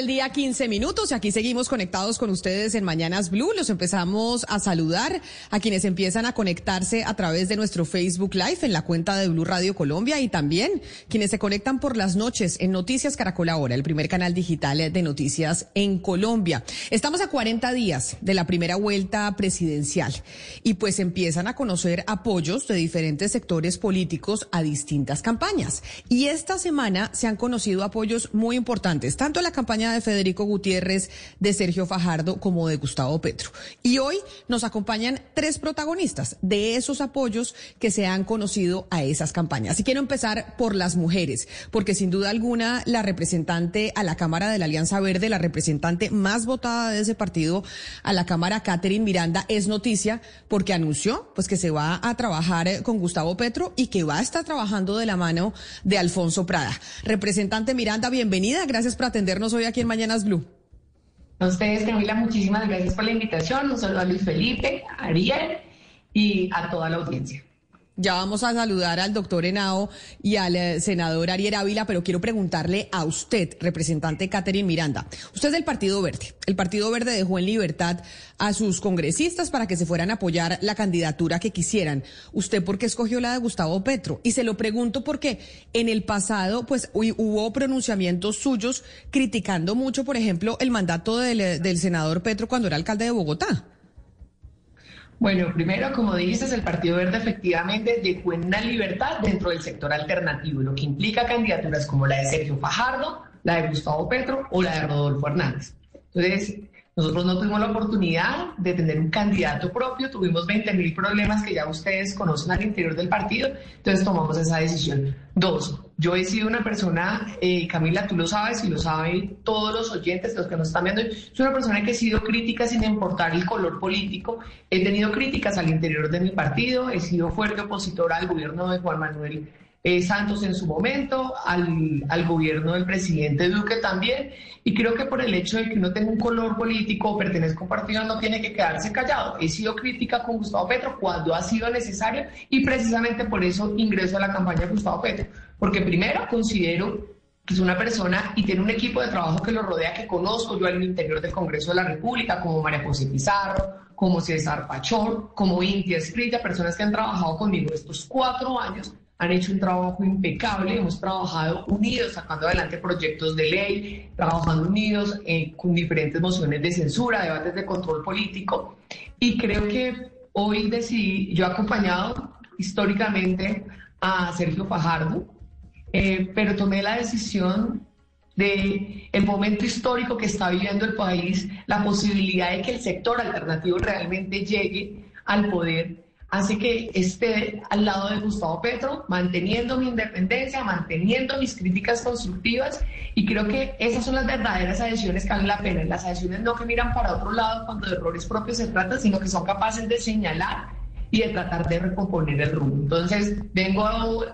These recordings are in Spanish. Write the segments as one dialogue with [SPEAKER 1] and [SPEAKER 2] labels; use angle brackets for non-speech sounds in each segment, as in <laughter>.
[SPEAKER 1] del día, 15 minutos, y aquí seguimos conectados con ustedes en Mañanas Blue. Los empezamos a saludar a quienes empiezan a conectarse a través de nuestro Facebook Live en la cuenta de Blue Radio Colombia y también quienes se conectan por las noches en Noticias Caracol Ahora, el primer canal digital de noticias en Colombia. Estamos a 40 días de la primera vuelta presidencial y pues empiezan a conocer apoyos de diferentes sectores políticos a distintas campañas. Y esta semana se han conocido apoyos muy importantes, tanto la campaña de Federico Gutiérrez, de Sergio Fajardo, como de Gustavo Petro. Y hoy nos acompañan tres protagonistas de esos apoyos que se han conocido a esas campañas. Y quiero empezar por las mujeres, porque sin duda alguna la representante a la Cámara de la Alianza Verde, la representante más votada de ese partido a la Cámara, Catherine Miranda, es noticia porque anunció pues que se va a trabajar con Gustavo Petro y que va a estar trabajando de la mano de Alfonso Prada. Representante Miranda, bienvenida. Gracias por atendernos hoy aquí Mañanas Blue.
[SPEAKER 2] A ustedes, Camila, muchísimas gracias por la invitación. Un saludo a Luis Felipe, a Ariel y a toda la audiencia.
[SPEAKER 1] Ya vamos a saludar al doctor Henao y al eh, senador Ariel Ávila, pero quiero preguntarle a usted, representante Catherine Miranda. Usted es del Partido Verde. El Partido Verde dejó en libertad a sus congresistas para que se fueran a apoyar la candidatura que quisieran. ¿Usted por qué escogió la de Gustavo Petro? Y se lo pregunto porque en el pasado, pues hubo pronunciamientos suyos criticando mucho, por ejemplo, el mandato del, del senador Petro cuando era alcalde de Bogotá.
[SPEAKER 2] Bueno, primero, como dices, el Partido Verde efectivamente dejó una libertad dentro del sector alternativo, lo que implica candidaturas como la de Sergio Fajardo, la de Gustavo Petro o la de Rodolfo Hernández. Entonces, nosotros no tuvimos la oportunidad de tener un candidato propio, tuvimos 20 mil problemas que ya ustedes conocen al interior del partido, entonces tomamos esa decisión. Dos, yo he sido una persona, eh, Camila, tú lo sabes y lo saben todos los oyentes, los que nos están viendo, soy una persona que he sido crítica sin importar el color político, he tenido críticas al interior de mi partido, he sido fuerte opositora al gobierno de Juan Manuel eh, Santos en su momento, al, al, gobierno del presidente Duque también, y creo que por el hecho de que uno tenga un color político o pertenezca a un partido no tiene que quedarse callado. He sido crítica con Gustavo Petro cuando ha sido necesario y precisamente por eso ingreso a la campaña de Gustavo Petro, porque primero considero que es una persona y tiene un equipo de trabajo que lo rodea, que conozco yo al interior del Congreso de la República, como María José Pizarro, como César Pachón, como Intia Escrita, personas que han trabajado conmigo estos cuatro años han hecho un trabajo impecable, hemos trabajado unidos, sacando adelante proyectos de ley, trabajando unidos eh, con diferentes mociones de censura, debates de control político. Y creo que hoy decidí, yo he acompañado históricamente a Sergio Fajardo, eh, pero tomé la decisión de el momento histórico que está viviendo el país, la posibilidad de que el sector alternativo realmente llegue al poder Así que esté al lado de Gustavo Petro, manteniendo mi independencia, manteniendo mis críticas constructivas y creo que esas son las verdaderas adhesiones que valen la pena. Las adhesiones no que miran para otro lado cuando de errores propios se trata, sino que son capaces de señalar y de tratar de recomponer el rumbo. Entonces, vengo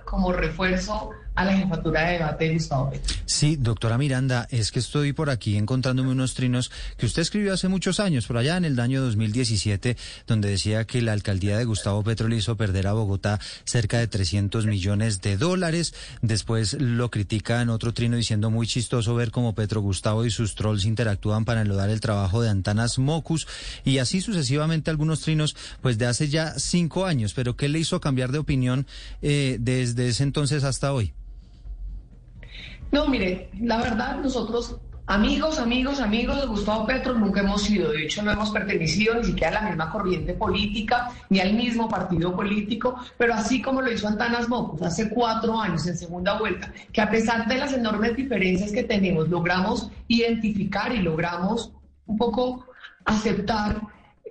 [SPEAKER 2] como refuerzo a la jefatura de debate de Gustavo Petro.
[SPEAKER 3] Sí, doctora Miranda, es que estoy por aquí encontrándome unos trinos que usted escribió hace muchos años, por allá en el año 2017, donde decía que la alcaldía de Gustavo Petro le hizo perder a Bogotá cerca de 300 millones de dólares. Después lo critica en otro trino diciendo muy chistoso ver cómo Petro Gustavo y sus trolls interactúan para enlodar el trabajo de Antanas Mocus y así sucesivamente algunos trinos pues de hace ya cinco años. Pero ¿qué le hizo cambiar de opinión eh, desde ese entonces hasta hoy?
[SPEAKER 2] No, mire, la verdad, nosotros, amigos, amigos, amigos de Gustavo Petro, nunca hemos sido. De hecho, no hemos pertenecido ni siquiera a la misma corriente política, ni al mismo partido político, pero así como lo hizo Antanas Mocos hace cuatro años en segunda vuelta, que a pesar de las enormes diferencias que tenemos, logramos identificar y logramos un poco aceptar.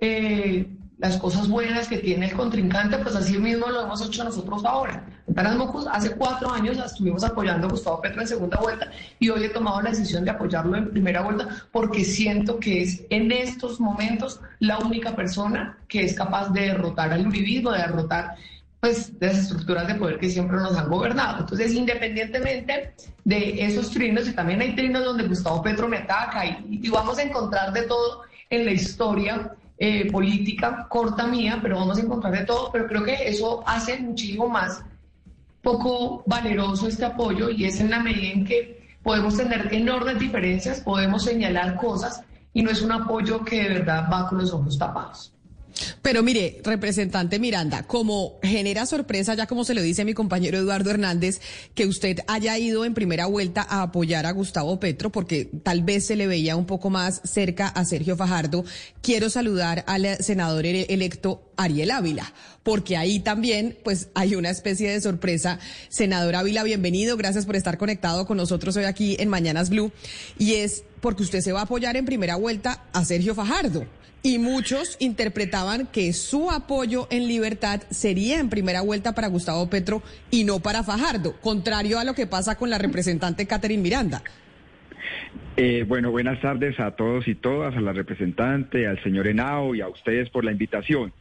[SPEAKER 2] Eh, las cosas buenas que tiene el contrincante, pues así mismo lo hemos hecho nosotros ahora. Mocus, hace cuatro años estuvimos apoyando a Gustavo Petro en segunda vuelta y hoy he tomado la decisión de apoyarlo en primera vuelta porque siento que es en estos momentos la única persona que es capaz de derrotar al uribismo, de derrotar pues, de las estructuras de poder que siempre nos han gobernado. Entonces, independientemente de esos trinos, y también hay trinos donde Gustavo Petro me ataca y, y vamos a encontrar de todo en la historia eh, política corta mía, pero vamos a encontrar de todo, pero creo que eso hace muchísimo más poco valeroso este apoyo y es en la medida en que podemos tener enormes diferencias, podemos señalar cosas y no es un apoyo que de verdad va con los ojos tapados.
[SPEAKER 1] Pero mire, representante Miranda, como genera sorpresa, ya como se lo dice mi compañero Eduardo Hernández, que usted haya ido en primera vuelta a apoyar a Gustavo Petro, porque tal vez se le veía un poco más cerca a Sergio Fajardo, quiero saludar al senador electo Ariel Ávila, porque ahí también pues hay una especie de sorpresa. Senador Ávila, bienvenido, gracias por estar conectado con nosotros hoy aquí en Mañanas Blue, y es porque usted se va a apoyar en primera vuelta a Sergio Fajardo y muchos interpretaban que su apoyo en libertad sería en primera vuelta para Gustavo Petro y no para Fajardo, contrario a lo que pasa con la representante Catherine Miranda.
[SPEAKER 4] Eh, bueno, buenas tardes a todos y todas, a la representante, al señor Henao y a ustedes por la invitación.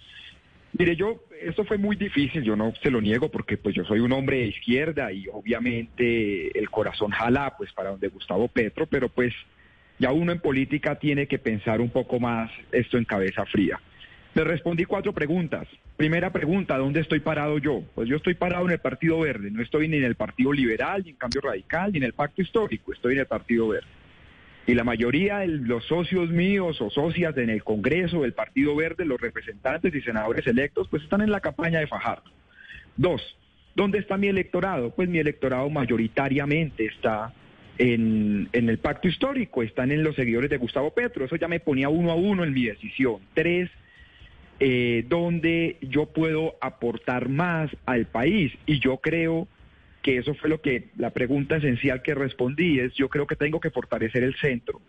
[SPEAKER 4] Mire, yo, esto fue muy difícil, yo no se lo niego porque pues yo soy un hombre de izquierda y obviamente el corazón jala pues para donde Gustavo Petro, pero pues ya uno en política tiene que pensar un poco más esto en cabeza fría. Le respondí cuatro preguntas. Primera pregunta, ¿dónde estoy parado yo? Pues yo estoy parado en el Partido Verde, no estoy ni en el Partido Liberal, ni en Cambio Radical, ni en el Pacto Histórico, estoy en el Partido Verde. Y la mayoría de los socios míos o socias en el Congreso del Partido Verde, los representantes y senadores electos, pues están en la campaña de Fajardo. Dos, ¿dónde está mi electorado? Pues mi electorado mayoritariamente está en, el pacto histórico, están en los seguidores de Gustavo Petro. Eso ya me ponía uno a uno en mi decisión. Tres, eh, donde yo puedo aportar más al país. Y yo creo que eso fue lo que la pregunta esencial que respondí es, yo creo que tengo que fortalecer el centro.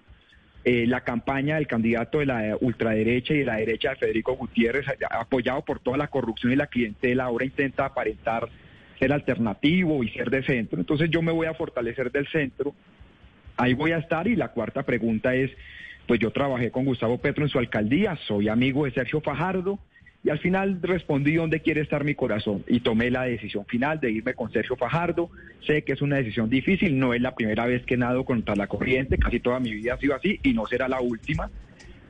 [SPEAKER 4] Eh, la campaña del candidato de la ultraderecha y de la derecha de Federico Gutiérrez, apoyado por toda la corrupción y la clientela, ahora intenta aparentar ser alternativo y ser de centro. Entonces yo me voy a fortalecer del centro, ahí voy a estar y la cuarta pregunta es, pues yo trabajé con Gustavo Petro en su alcaldía, soy amigo de Sergio Fajardo y al final respondí dónde quiere estar mi corazón y tomé la decisión final de irme con Sergio Fajardo. Sé que es una decisión difícil, no es la primera vez que nado contra la corriente, casi toda mi vida ha sido así y no será la última.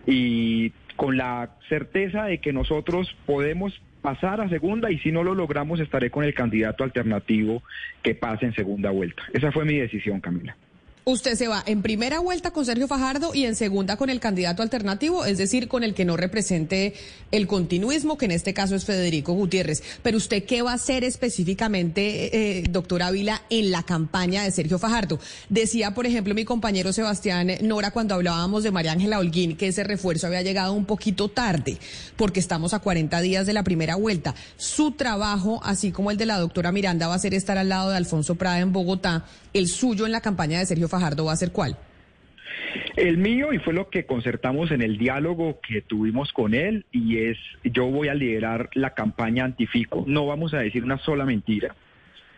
[SPEAKER 4] Y con la certeza de que nosotros podemos pasar a segunda y si no lo logramos estaré con el candidato alternativo que pase en segunda vuelta. Esa fue mi decisión, Camila.
[SPEAKER 1] Usted se va en primera vuelta con Sergio Fajardo y en segunda con el candidato alternativo, es decir, con el que no represente el continuismo, que en este caso es Federico Gutiérrez. Pero usted, ¿qué va a hacer específicamente, eh, doctor Ávila, en la campaña de Sergio Fajardo? Decía, por ejemplo, mi compañero Sebastián Nora cuando hablábamos de María Ángela Holguín que ese refuerzo había llegado un poquito tarde, porque estamos a 40 días de la primera vuelta. Su trabajo, así como el de la doctora Miranda, va a ser estar al lado de Alfonso Prada en Bogotá el suyo en la campaña de Sergio Fajardo va a ser cuál?
[SPEAKER 4] El mío, y fue lo que concertamos en el diálogo que tuvimos con él, y es, yo voy a liderar la campaña antifico. No vamos a decir una sola mentira.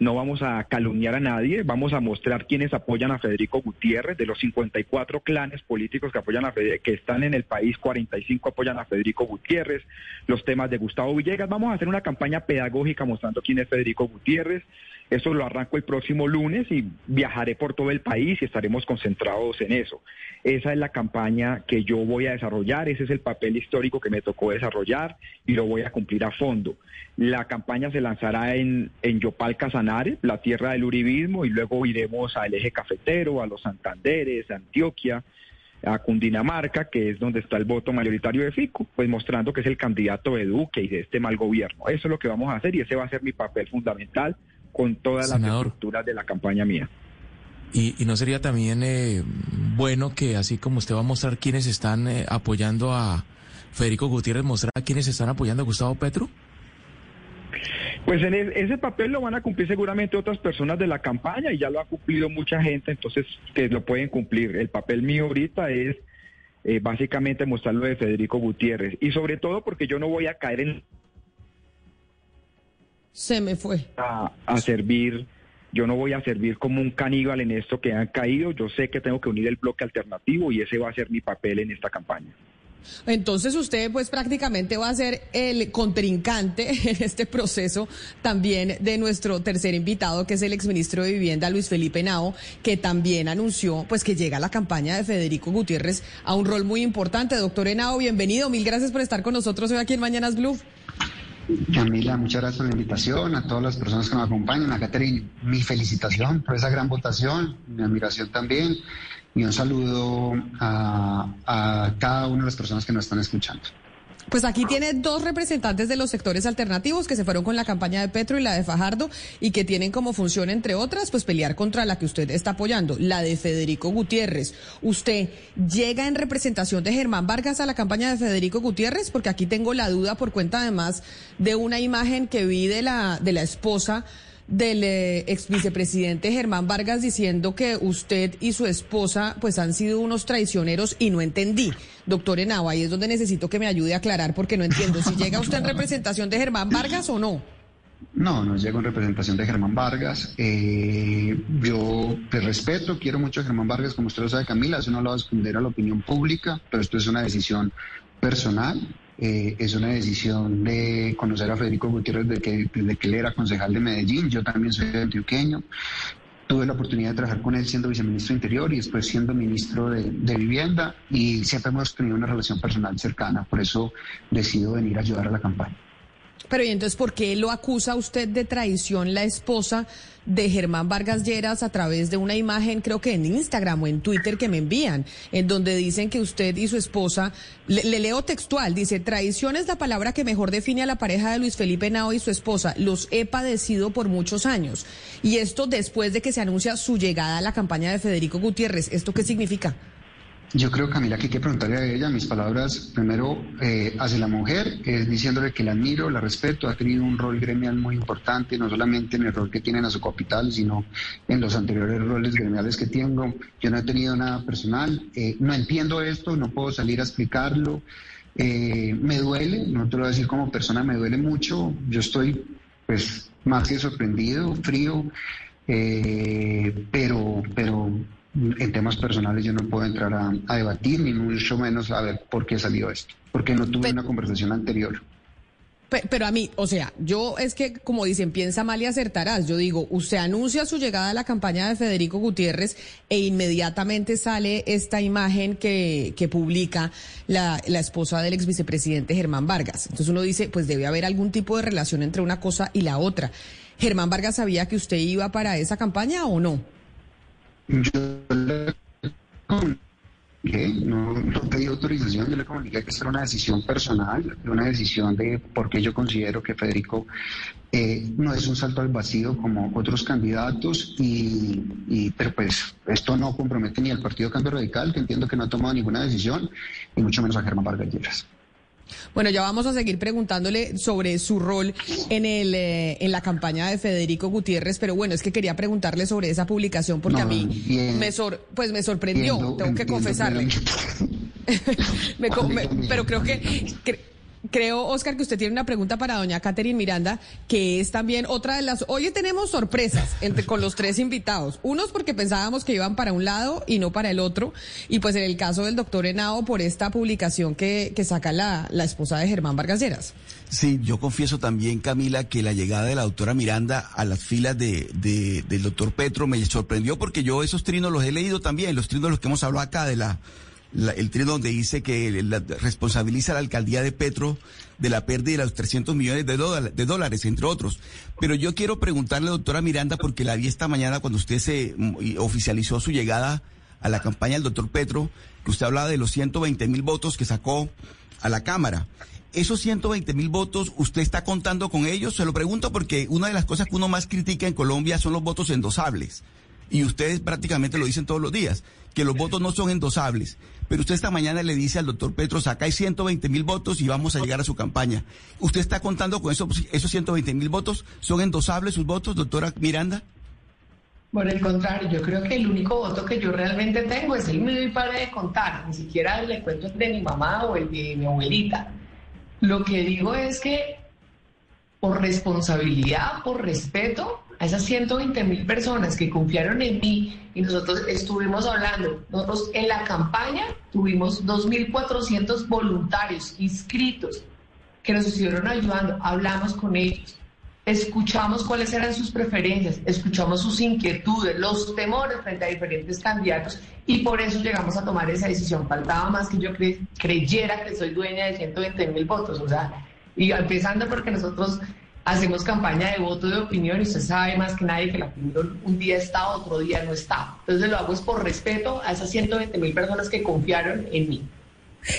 [SPEAKER 4] No vamos a calumniar a nadie, vamos a mostrar quiénes apoyan a Federico Gutiérrez, de los 54 clanes políticos que apoyan a que están en el país, 45 apoyan a Federico Gutiérrez, los temas de Gustavo Villegas, vamos a hacer una campaña pedagógica mostrando quién es Federico Gutiérrez, eso lo arranco el próximo lunes y viajaré por todo el país y estaremos concentrados en eso. Esa es la campaña que yo voy a desarrollar, ese es el papel histórico que me tocó desarrollar y lo voy a cumplir a fondo. La campaña se lanzará en, en Yopal Casanare, la tierra del uribismo, y luego iremos al eje cafetero, a los Santanderes, a Antioquia, a Cundinamarca, que es donde está el voto mayoritario de Fico, pues mostrando que es el candidato de Duque y de este mal gobierno. Eso es lo que vamos a hacer y ese va a ser mi papel fundamental con todas las estructuras de la campaña mía.
[SPEAKER 5] ¿Y, no sería también eh, bueno que así como usted va a mostrar quiénes están eh, apoyando a Federico Gutiérrez, mostrar a quiénes están apoyando a Gustavo Petro?
[SPEAKER 4] Pues en ese papel lo van a cumplir seguramente otras personas de la campaña y ya lo ha cumplido mucha gente, entonces que lo pueden cumplir. El papel mío ahorita es eh, básicamente mostrar lo de Federico Gutiérrez y sobre todo porque yo no voy a caer en
[SPEAKER 1] Se me fue.
[SPEAKER 4] A, a servir, yo no voy a servir como un caníbal en esto que han caído. Yo sé que tengo que unir el bloque alternativo y ese va a ser mi papel en esta campaña.
[SPEAKER 1] Entonces usted pues prácticamente va a ser el contrincante <laughs> en este proceso también de nuestro tercer invitado, que es el exministro de Vivienda, Luis Felipe Nao, que también anunció pues que llega la campaña de Federico Gutiérrez a un rol muy importante. Doctor Henao, bienvenido. Mil gracias por estar con nosotros hoy aquí en Mañanas Blue.
[SPEAKER 6] Camila, muchas gracias por la invitación, a todas las personas que nos acompañan, a Catherine, mi felicitación por esa gran votación, mi admiración también, y un saludo a, a cada una de las personas que nos están escuchando.
[SPEAKER 1] Pues aquí tiene dos representantes de los sectores alternativos que se fueron con la campaña de Petro y la de Fajardo y que tienen como función, entre otras, pues pelear contra la que usted está apoyando, la de Federico Gutiérrez. ¿Usted llega en representación de Germán Vargas a la campaña de Federico Gutiérrez? Porque aquí tengo la duda por cuenta además de una imagen que vi de la, de la esposa del eh, ex vicepresidente Germán Vargas diciendo que usted y su esposa pues han sido unos traicioneros y no entendí. Doctor Henao, ahí es donde necesito que me ayude a aclarar porque no entiendo si llega usted en <laughs> representación de Germán Vargas o no.
[SPEAKER 6] No, no llego en representación de Germán Vargas. Eh, yo te respeto, quiero mucho a Germán Vargas, como usted lo sabe, Camila, eso no lo va a esconder a la opinión pública, pero esto es una decisión personal. Eh, es una decisión de conocer a Federico Gutiérrez desde que, desde que él era concejal de Medellín. Yo también soy antioqueño. Tuve la oportunidad de trabajar con él siendo viceministro de Interior y después siendo ministro de, de, Vivienda y siempre hemos tenido una relación personal cercana. Por eso decido venir a ayudar a la campaña.
[SPEAKER 1] Pero y entonces, ¿por qué lo acusa usted de traición la esposa de Germán Vargas Lleras a través de una imagen, creo que en Instagram o en Twitter que me envían, en donde dicen que usted y su esposa, le, le, leo textual, dice, traición es la palabra que mejor define a la pareja de Luis Felipe Nao y su esposa, los he padecido por muchos años. Y esto después de que se anuncia su llegada a la campaña de Federico Gutiérrez, ¿esto qué significa?
[SPEAKER 6] Yo creo, Camila, que hay que preguntarle a ella mis palabras, primero, eh, hacia la mujer, es diciéndole que la admiro, la respeto, ha tenido un rol gremial muy importante, no solamente en el rol que tiene en su capital, sino en los anteriores roles gremiales que tengo. Yo no he tenido nada personal, eh, no entiendo esto, no puedo salir a explicarlo, eh, me duele, no te lo voy a decir como persona, me duele mucho, yo estoy pues más que sorprendido, frío, pero, pero en temas personales yo no puedo entrar a, a, debatir, ni mucho menos a ver por qué salió esto, porque no tuve pero, una conversación anterior.
[SPEAKER 1] Pero, pero, a mí, o sea, yo es que, como dicen, piensa mal y acertarás. Yo digo, usted anuncia su llegada a la campaña de Federico Gutiérrez e inmediatamente sale esta imagen que, que publica la, la esposa del ex vicepresidente Germán Vargas. Entonces uno dice, pues debe haber algún tipo de relación entre una cosa y la otra. ¿Germán Vargas sabía que usted iba para esa campaña o no?
[SPEAKER 6] Yo le comuniqué, no, no pedí autorización, yo le comuniqué que era una decisión personal, una decisión de por qué yo considero que Federico eh, no es un salto al vacío como otros candidatos, y, y, pero pues esto no compromete ni al Partido Cambio Radical, que entiendo que no ha tomado ninguna decisión, y mucho menos a Germán Vargas Lleras.
[SPEAKER 1] Bueno, ya vamos a seguir preguntándole sobre su rol en el eh, en la campaña de Federico Gutiérrez, pero bueno, es que quería preguntarle sobre esa publicación porque no, a mí bien, me sor, pues me sorprendió, tengo que confesarle. <laughs> me, me, pero creo que, que Creo, Oscar, que usted tiene una pregunta para doña Catherine Miranda, que es también otra de las... Hoy tenemos sorpresas entre, con los tres invitados. Unos porque pensábamos que iban para un lado y no para el otro. Y pues en el caso del doctor Henao, por esta publicación que, saca la, la esposa de Germán Vargas Lleras.
[SPEAKER 7] Sí, yo confieso también, Camila, que la llegada de la doctora Miranda a las filas de, de, del doctor Petro me sorprendió porque yo esos trinos los he leído también, los trinos los que hemos hablado acá de la la, el trino donde dice que la, responsabiliza a la alcaldía de Petro de la pérdida de los 300 millones de, dólares, de dólares, entre otros. Pero yo quiero preguntarle, doctora Miranda, porque la vi esta mañana cuando usted se oficializó su llegada a la campaña del doctor Petro, que usted hablaba de los 120 mil votos que sacó a la Cámara. Esos 120 mil votos, ¿usted está contando con ellos? Se lo pregunto porque una de las cosas que uno más critica en Colombia son los votos endosables. Y ustedes prácticamente lo dicen todos los días, que los votos no son endosables. Pero usted esta mañana le dice al doctor Petro, acá hay 120 mil votos y vamos a llegar a su campaña. ¿Usted está contando con eso, esos 120 mil votos? ¿Son endosables sus votos, doctora Miranda?
[SPEAKER 2] Por el contrario, yo creo que el único voto que yo realmente tengo es el mío y para de contar. Ni siquiera le cuento el de mi mamá o el de mi abuelita. Lo que digo es que por responsabilidad, por respeto a esas 120 mil personas que confiaron en mí y nosotros estuvimos hablando, nosotros en la campaña tuvimos 2.400 voluntarios inscritos que nos estuvieron ayudando, hablamos con ellos, escuchamos cuáles eran sus preferencias, escuchamos sus inquietudes, los temores frente a diferentes candidatos y por eso llegamos a tomar esa decisión. Faltaba más que yo creyera que soy dueña de 120 mil votos, o sea, y empezando porque nosotros hacemos campaña de voto de opinión y usted sabe más que nadie que la opinión un día está, otro día no está. Entonces lo hago es por respeto a esas 120 mil personas que confiaron en mí.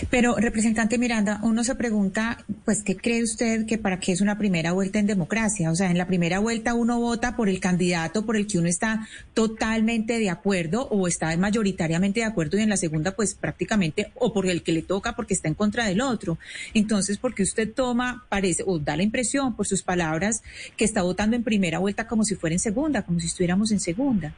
[SPEAKER 8] Pero, representante Miranda, uno se pregunta, pues, ¿qué cree usted que para qué es una primera vuelta en democracia? O sea, en la primera vuelta uno vota por el candidato por el que uno está totalmente de acuerdo o está mayoritariamente de acuerdo y en la segunda, pues, prácticamente, o por el que le toca porque está en contra del otro. Entonces, porque usted toma, parece, o da la impresión por sus palabras, que está votando en primera vuelta como si fuera en segunda, como si estuviéramos en segunda.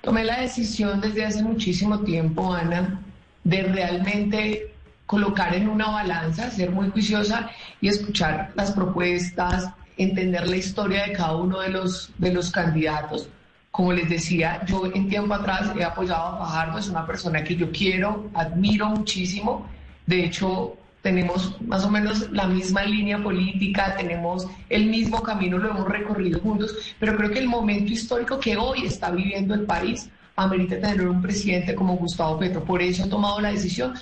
[SPEAKER 2] Tomé la decisión desde hace muchísimo tiempo, Ana, de realmente colocar en una balanza, ser muy juiciosa y escuchar las propuestas, entender la historia de cada uno de los, de los candidatos. Como les decía, yo en tiempo atrás he apoyado a Fajardo, es una persona que yo quiero, admiro muchísimo. De hecho, tenemos más o menos la misma línea política, tenemos el mismo camino, lo hemos recorrido juntos, pero creo que el momento histórico que hoy está viviendo el país amerita tener un presidente como Gustavo Petro. Por eso he tomado la decisión,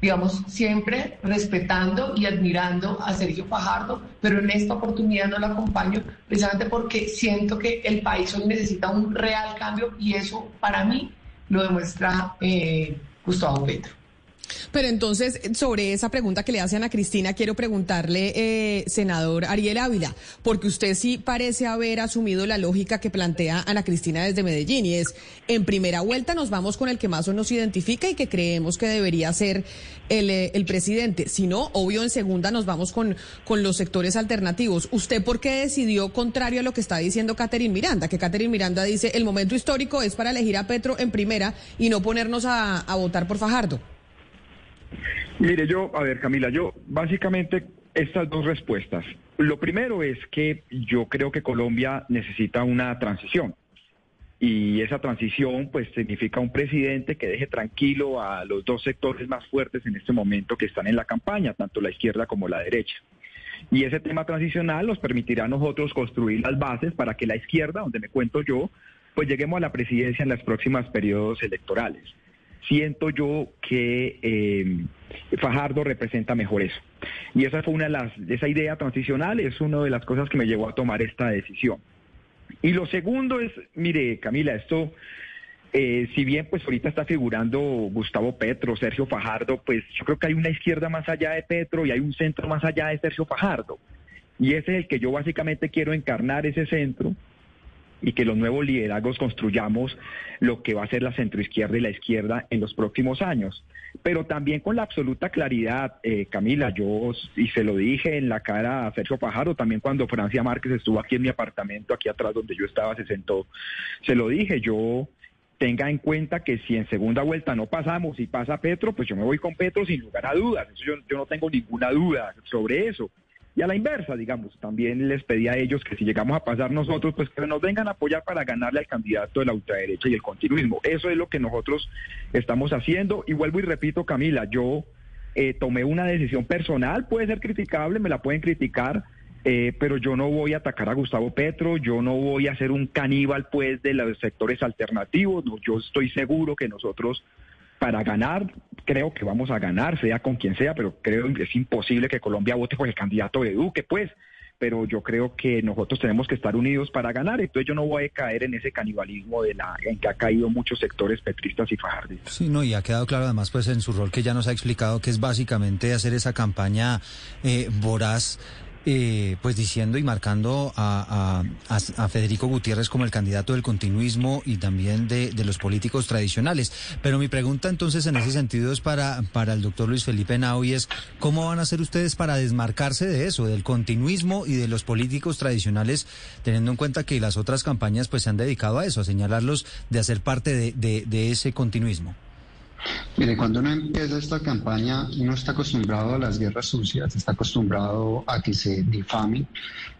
[SPEAKER 2] digamos, siempre respetando y admirando a Sergio Fajardo, pero en esta oportunidad no lo acompaño precisamente porque siento que el país hoy necesita un real cambio y eso para mí lo demuestra eh, Gustavo Petro.
[SPEAKER 1] Pero entonces, sobre esa pregunta que le hacen a Cristina, quiero preguntarle, eh, senador Ariel Ávila, porque usted sí parece haber asumido la lógica que plantea Ana Cristina desde Medellín, y es, en primera vuelta nos vamos con el que más nos identifica y que creemos que debería ser el, eh, el presidente. Si no, obvio, en segunda nos vamos con, los sectores alternativos. ¿Usted por qué decidió contrario a lo que está diciendo Catherine Miranda? Que Catherine Miranda dice, el momento histórico es para elegir a Petro en primera y no ponernos a votar por Fajardo.
[SPEAKER 4] Mire, yo, a ver, Camila, yo básicamente estas dos respuestas. Lo primero es que yo creo que Colombia necesita una transición. Y esa transición, pues, significa un presidente que deje tranquilo a los dos sectores más fuertes en este momento que están en la campaña, tanto la izquierda como la derecha. Y ese tema transicional nos permitirá a nosotros construir las bases para que la izquierda, donde me cuento yo, pues lleguemos a la presidencia en los próximos periodos electorales siento yo que eh, Fajardo representa mejor eso. Y esa fue una de las, esa idea transicional es una de las cosas que me llevó a tomar esta decisión. Y lo segundo es, mire, Camila, esto, eh, si bien pues ahorita está figurando Gustavo Petro, Sergio Fajardo, pues yo creo que hay una izquierda más allá de Petro y hay un centro más allá de Sergio Fajardo. Y ese es el que yo básicamente quiero encarnar ese centro y que los nuevos liderazgos construyamos lo que va a ser la centroizquierda y la izquierda en los próximos años. Pero también con la absoluta claridad, eh, Camila, yo, y se lo dije en la cara a Sergio Pajaro, también cuando Francia Márquez estuvo aquí en mi apartamento, aquí atrás donde yo estaba, se sentó, se lo dije, yo tenga en cuenta que si en segunda vuelta no pasamos y pasa Petro, pues yo me voy con Petro sin lugar a dudas. yo, yo no tengo ninguna duda sobre eso. Y a la inversa, digamos, también les pedí a ellos que si llegamos a pasar nosotros, pues que nos vengan a apoyar para ganarle al candidato de la ultraderecha y el continuismo. Eso es lo que nosotros estamos haciendo. Y vuelvo y repito, Camila, yo eh, tomé una decisión personal, puede ser criticable, me la pueden criticar, eh, pero yo no voy a atacar a Gustavo Petro, yo no voy a ser un caníbal pues de los sectores alternativos, yo estoy seguro que nosotros para ganar, creo que vamos a ganar, sea con quien sea, pero creo que es imposible que Colombia vote por el candidato de Duque, pues. Pero yo creo que nosotros tenemos que estar unidos para ganar. Entonces yo no voy a caer en ese canibalismo de la en que ha caído muchos sectores petristas y fajardistas.
[SPEAKER 3] Sí, no, y ha quedado claro además pues en su rol que ya nos ha explicado que es básicamente hacer esa campaña eh, voraz eh, pues diciendo y marcando a, Federico Gutiérrez como el candidato del continuismo y también de, los políticos tradicionales. Pero mi pregunta entonces en ese sentido es para, para el doctor Luis Felipe Nau y es, ¿cómo van a hacer ustedes para desmarcarse de eso, del continuismo y de los políticos tradicionales, teniendo en cuenta que las otras campañas pues se han dedicado a eso, a señalarlos de hacer parte de, de ese continuismo?
[SPEAKER 6] Mire, cuando uno empieza esta campaña, uno está acostumbrado a las guerras sucias, está acostumbrado a que se difamen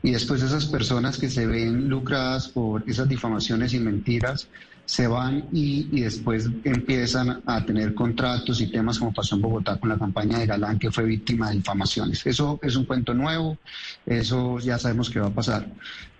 [SPEAKER 6] y después esas personas que se ven lucradas por esas difamaciones y mentiras se van y, después empiezan a tener contratos y temas como pasó en Bogotá con la campaña de Galán, que fue víctima de difamaciones. Eso es un cuento nuevo, eso ya sabemos que va a pasar.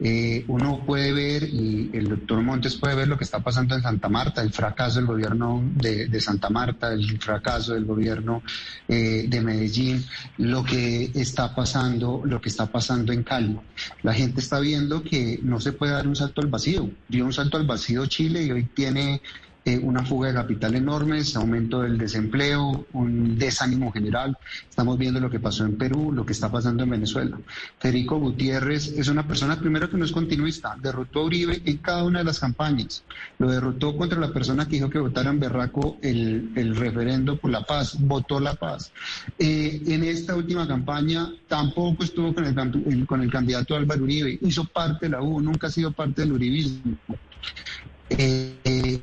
[SPEAKER 6] Eh, uno puede ver, y el doctor Montes puede ver lo que está pasando en Santa Marta, el fracaso del gobierno de, Santa Marta, el fracaso del gobierno eh, de Medellín, lo que está pasando, lo que está pasando en Cali. La gente está viendo que no se puede dar un salto al vacío. Dio un salto al vacío Chile y tiene eh, una fuga de capital enorme, aumento del desempleo, un desánimo general. Estamos viendo lo que pasó en Perú, lo que está pasando en Venezuela. Federico Gutiérrez es una persona, primero que no es continuista, derrotó a Uribe en cada una de las campañas. Lo derrotó contra la persona que dijo que votara en Berraco el, el referendo por la paz, votó la paz. Eh, en esta última campaña tampoco estuvo con el, con el candidato Álvaro Uribe, hizo parte de la U, nunca ha sido parte del uribismo. Eh,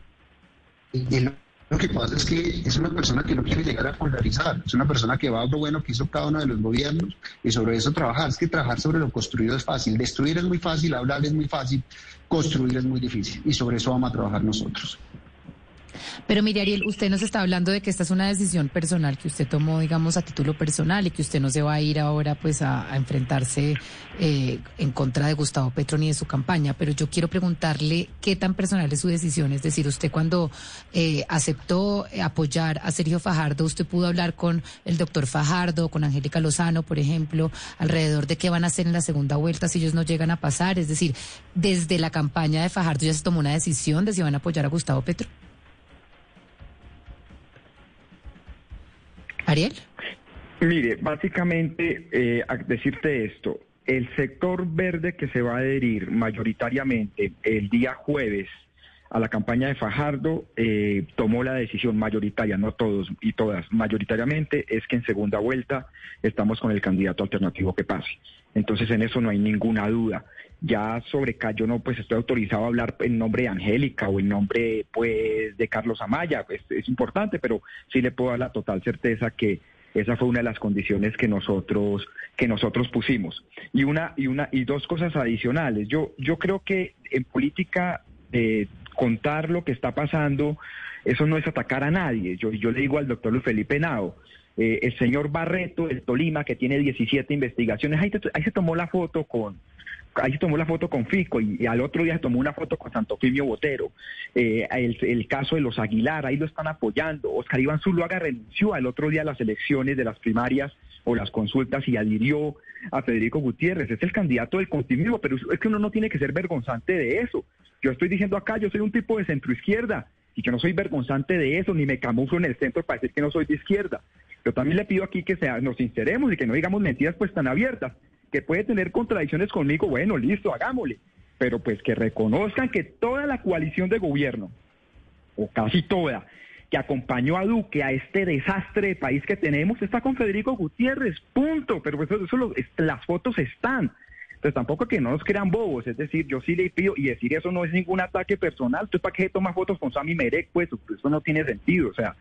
[SPEAKER 6] lo que pasa es que es una persona que no quiere llegar a polarizar, es una persona que va a lo bueno que hizo cada uno de los gobiernos y sobre eso trabajar. Es que trabajar sobre lo construido es fácil, destruir es muy fácil, hablar es muy fácil, construir es muy difícil y sobre eso vamos a trabajar nosotros.
[SPEAKER 9] Pero mire, Ariel, usted nos está hablando de que esta es una decisión personal que usted tomó, digamos, a título personal y que usted no se va a ir ahora pues a, enfrentarse eh, en contra de Gustavo Petro ni de su campaña. Pero yo quiero preguntarle qué tan personal es su decisión. Es decir, usted cuando eh, aceptó apoyar a Sergio Fajardo, usted pudo hablar con el doctor Fajardo, con Angélica Lozano, por ejemplo, alrededor de qué van a hacer en la segunda vuelta si ellos no llegan a pasar. Es decir, desde la campaña de Fajardo ya se tomó una decisión de si van a apoyar a Gustavo Petro. Ariel.
[SPEAKER 4] Mire, básicamente, eh, decirte esto, el sector verde que se va a adherir mayoritariamente el día jueves a la campaña de Fajardo eh, tomó la decisión mayoritaria, no todos y todas, mayoritariamente es que en segunda vuelta estamos con el candidato alternativo que pase. Entonces en eso no hay ninguna duda. Ya sobre yo no pues estoy autorizado a hablar en nombre de Angélica o en nombre pues de Carlos Amaya, pues es importante, pero sí le puedo dar la total certeza que esa fue una de las condiciones que nosotros que nosotros pusimos. Y una y una y dos cosas adicionales. Yo yo creo que en política eh, contar lo que está pasando, eso no es atacar a nadie. Yo yo le digo al doctor Luis Felipe Nao, eh, el señor Barreto, el Tolima, que tiene 17 investigaciones, ahí, ahí se tomó la foto con, ahí se tomó la foto con Fico y, al otro día se tomó una foto con Santo Fimio Botero. Eh, el, caso de los Aguilar, ahí lo están apoyando. Oscar Iván Zuluaga renunció al otro día a las elecciones de las primarias o las consultas y adhirió a Federico Gutiérrez. Es el candidato del continuismo, pero es que uno no tiene que ser vergonzante de eso. Yo estoy diciendo acá, yo soy un tipo de centro izquierda y que no soy vergonzante de eso, ni me camuflo en el centro para decir que no soy de izquierda. Yo también le pido aquí que sea, nos sinceremos y que no digamos mentiras pues tan abiertas que puede tener contradicciones conmigo, bueno, listo, hagámosle. Pero pues que reconozcan que toda la coalición de gobierno, o casi toda, que acompañó a Duque a este desastre de país que tenemos, está con Federico Gutiérrez, punto. Pero pues eso, las fotos están. Entonces tampoco que no nos crean bobos, es decir, yo sí le pido, y decir eso no es ningún ataque personal, entonces para qué toma fotos con Sami Merek, pues eso no tiene sentido, o sea,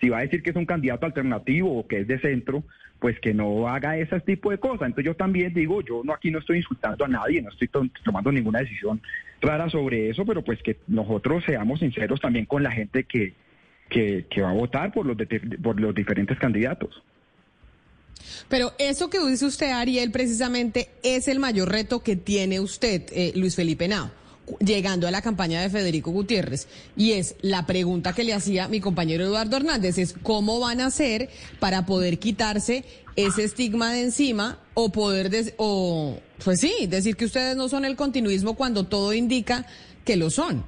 [SPEAKER 4] si va a decir que es un candidato alternativo o que es de centro, pues que no haga ese tipo de cosas. Entonces yo también digo, yo no aquí no estoy insultando a nadie, no estoy tomando ninguna decisión rara sobre eso, pero pues que nosotros seamos sinceros también con la gente que, que, va a votar por los, por los diferentes candidatos.
[SPEAKER 1] Pero eso que dice usted, Ariel, precisamente es el mayor reto que tiene usted, eh, Luis Felipe Nao llegando a la campaña de Federico Gutiérrez. Y es la pregunta que le hacía mi compañero Eduardo Hernández, es cómo van a hacer para poder quitarse ese estigma de encima o poder, o pues sí, decir que ustedes no son el continuismo cuando todo indica que lo son.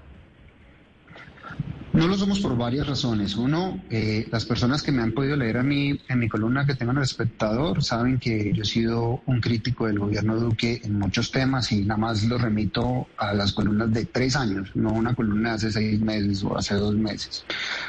[SPEAKER 6] No lo somos por varias razones. Uno, eh, las personas que me han podido leer a mí en mi columna que tengo en el espectador saben que yo he sido un crítico del gobierno Duque en muchos temas y nada más lo remito a las columnas de tres años, no una columna de hace seis meses o hace dos meses.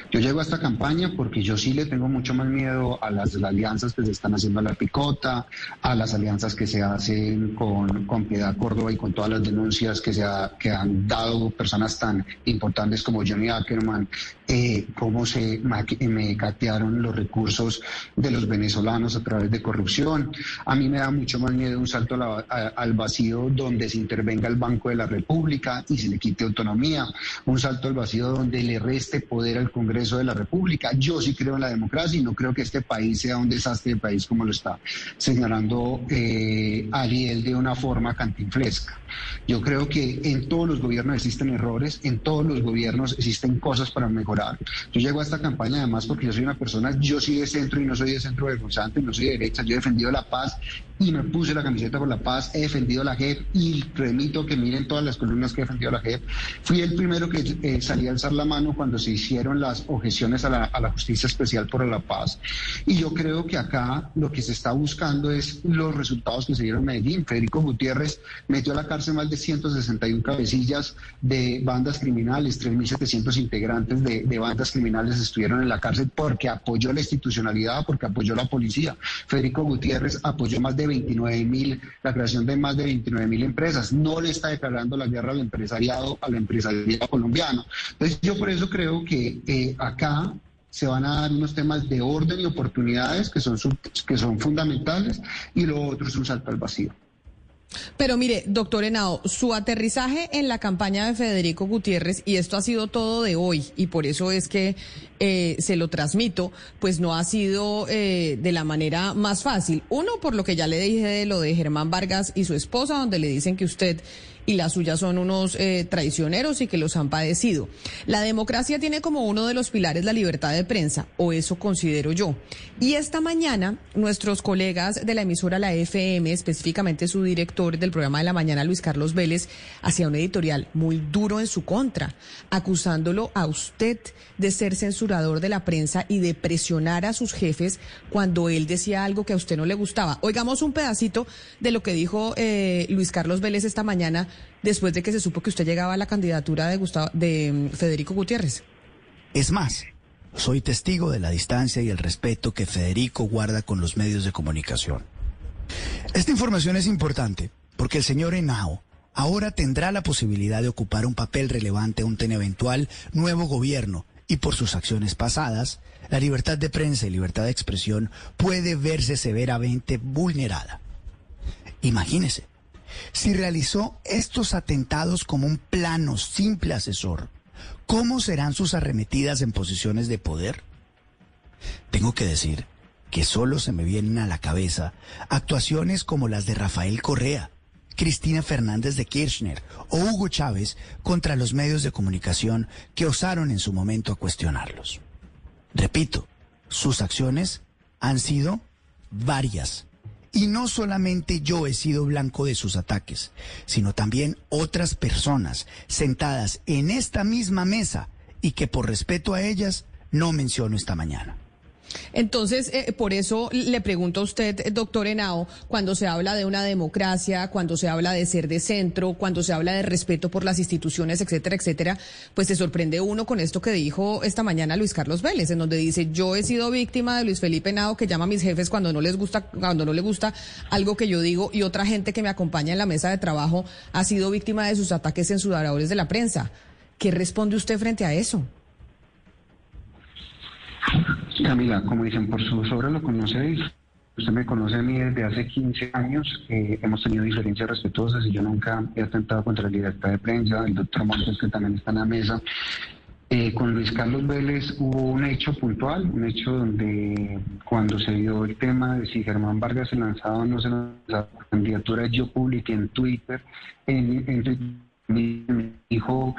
[SPEAKER 6] Yo llego a esta campaña porque yo sí le tengo mucho más miedo a las, alianzas que se están haciendo a la picota, a las alianzas que se hacen con, con Piedad Córdoba y con todas las denuncias que, se que han dado personas tan importantes como Johnny Ackerman eh, cómo se me catearon los recursos de los venezolanos a través de corrupción. A mí me da mucho más miedo un salto al vacío donde se intervenga el Banco de la República y se le quite autonomía, un salto al vacío donde le reste poder al Congreso de la República. Yo sí creo en la democracia y no creo que este país sea un desastre de país como lo está señalando eh, Ariel de una forma cantinflesca. Yo creo que en todos los gobiernos existen errores, en todos los gobiernos existen cosas para mejorar. Yo llego a esta campaña además porque yo soy una persona, yo soy de centro y no soy de centro vergonzante, no soy de derecha, yo he defendido la paz y me puse la camiseta por la paz, he defendido la JEP y remito que miren todas las columnas que he defendido la JEP. Fui el primero que eh, salí a alzar la mano cuando se hicieron las objeciones a la, a la Justicia Especial por la Paz. Y yo creo que acá lo que se está buscando es los resultados que se dieron en Medellín. Federico Gutiérrez metió a la cárcel más de 161 cabecillas de bandas criminales, 3.700 integrantes de, bandas criminales estuvieron en la cárcel porque apoyó la institucionalidad, porque apoyó la policía. Federico Gutiérrez apoyó más de 29 mil, la creación de más de 29 mil empresas. No le está declarando la guerra al empresariado, al empresariado colombiano. Entonces yo por eso creo que eh, acá se van a dar unos temas de orden y oportunidades que son, que son fundamentales y lo otro es un salto al vacío.
[SPEAKER 1] Pero mire, doctor Henao, su aterrizaje en la campaña de Federico Gutiérrez, y esto ha sido todo de hoy, y por eso es que eh, se lo transmito, pues no ha sido eh, de la manera más fácil. Uno, por lo que ya le dije de lo de Germán Vargas y su esposa, donde le dicen que usted y las suyas son unos eh, traicioneros y que los han padecido. La democracia tiene como uno de los pilares la libertad de prensa, o eso considero yo. Y esta mañana nuestros colegas de la emisora La FM, específicamente su director del programa de la mañana, Luis Carlos Vélez, hacía un editorial muy duro en su contra, acusándolo a usted de ser censurador de la prensa y de presionar a sus jefes cuando él decía algo que a usted no le gustaba. Oigamos un pedacito de lo que dijo eh, Luis Carlos Vélez esta mañana después de que se supo que usted llegaba a la candidatura de, Gustavo, de mm, Federico Gutiérrez.
[SPEAKER 10] Es más, soy testigo de la distancia y el respeto que Federico guarda con los medios de comunicación. Esta información es importante porque el señor Henao ahora tendrá la posibilidad de ocupar un papel relevante ante un eventual nuevo gobierno y por sus acciones pasadas, la libertad de prensa y libertad de expresión puede verse severamente vulnerada. Imagínese, si realizó estos atentados como un plano simple asesor, ¿cómo serán sus arremetidas en posiciones de poder? Tengo que decir que solo se me vienen a la cabeza actuaciones como las de Rafael Correa, Cristina Fernández de Kirchner o Hugo Chávez contra los medios de comunicación que osaron en su momento a cuestionarlos. Repito, sus acciones han sido varias y no solamente yo he sido blanco de sus ataques, sino también otras personas sentadas en esta misma mesa y que por respeto a ellas no menciono esta mañana.
[SPEAKER 1] Entonces, eh, por eso le pregunto a usted, doctor Henao, cuando se habla de una democracia, cuando se habla de ser de centro, cuando se habla de respeto por las instituciones, etcétera, etcétera, pues se sorprende uno con esto que dijo esta mañana Luis Carlos Vélez, en donde dice, yo he sido víctima de Luis Felipe Henao, que llama a mis jefes cuando no les gusta, cuando no le gusta algo que yo digo, y otra gente que me acompaña en la mesa de trabajo ha sido víctima de sus ataques censuradores de la prensa. ¿Qué responde usted frente a eso?
[SPEAKER 6] Camila, como dicen, por su obra lo conocéis. Usted me conoce a mí desde hace 15 años. hemos tenido diferencias respetuosas y yo nunca he atentado contra la libertad de prensa. El doctor Montes, que también está en la mesa. Eh, con Luis Carlos Vélez hubo un hecho puntual, un hecho donde cuando se dio el tema de si Germán Vargas se lanzaba o no se lanzaba la candidatura, yo publiqué en Twitter, en, en me dijo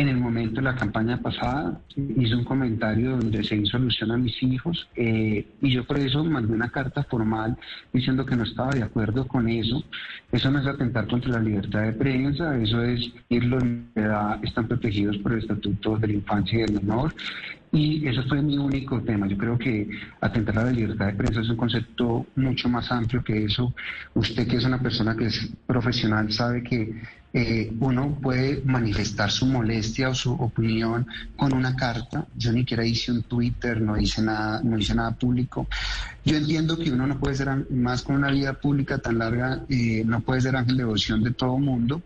[SPEAKER 6] en el momento de la campaña pasada hice un comentario donde se hizo alusión a mis hijos eh, y yo por eso mandé una carta formal diciendo que no estaba de acuerdo con eso. Eso no es atentar contra la libertad de prensa, eso es ir los edad están protegidos por el Estatuto de la Infancia y del Menor. Y eso fue mi único tema. Yo creo que atentar a la libertad de prensa es un concepto mucho más amplio que eso. Usted que es una persona que es profesional sabe que eh, uno puede manifestar su molestia o su opinión con una carta. Yo ni siquiera hice un Twitter, no hice nada, no hice nada público. Yo entiendo que uno no puede ser, más con una vida pública tan larga, eh, no puede ser ángel de devoción de todo mundo,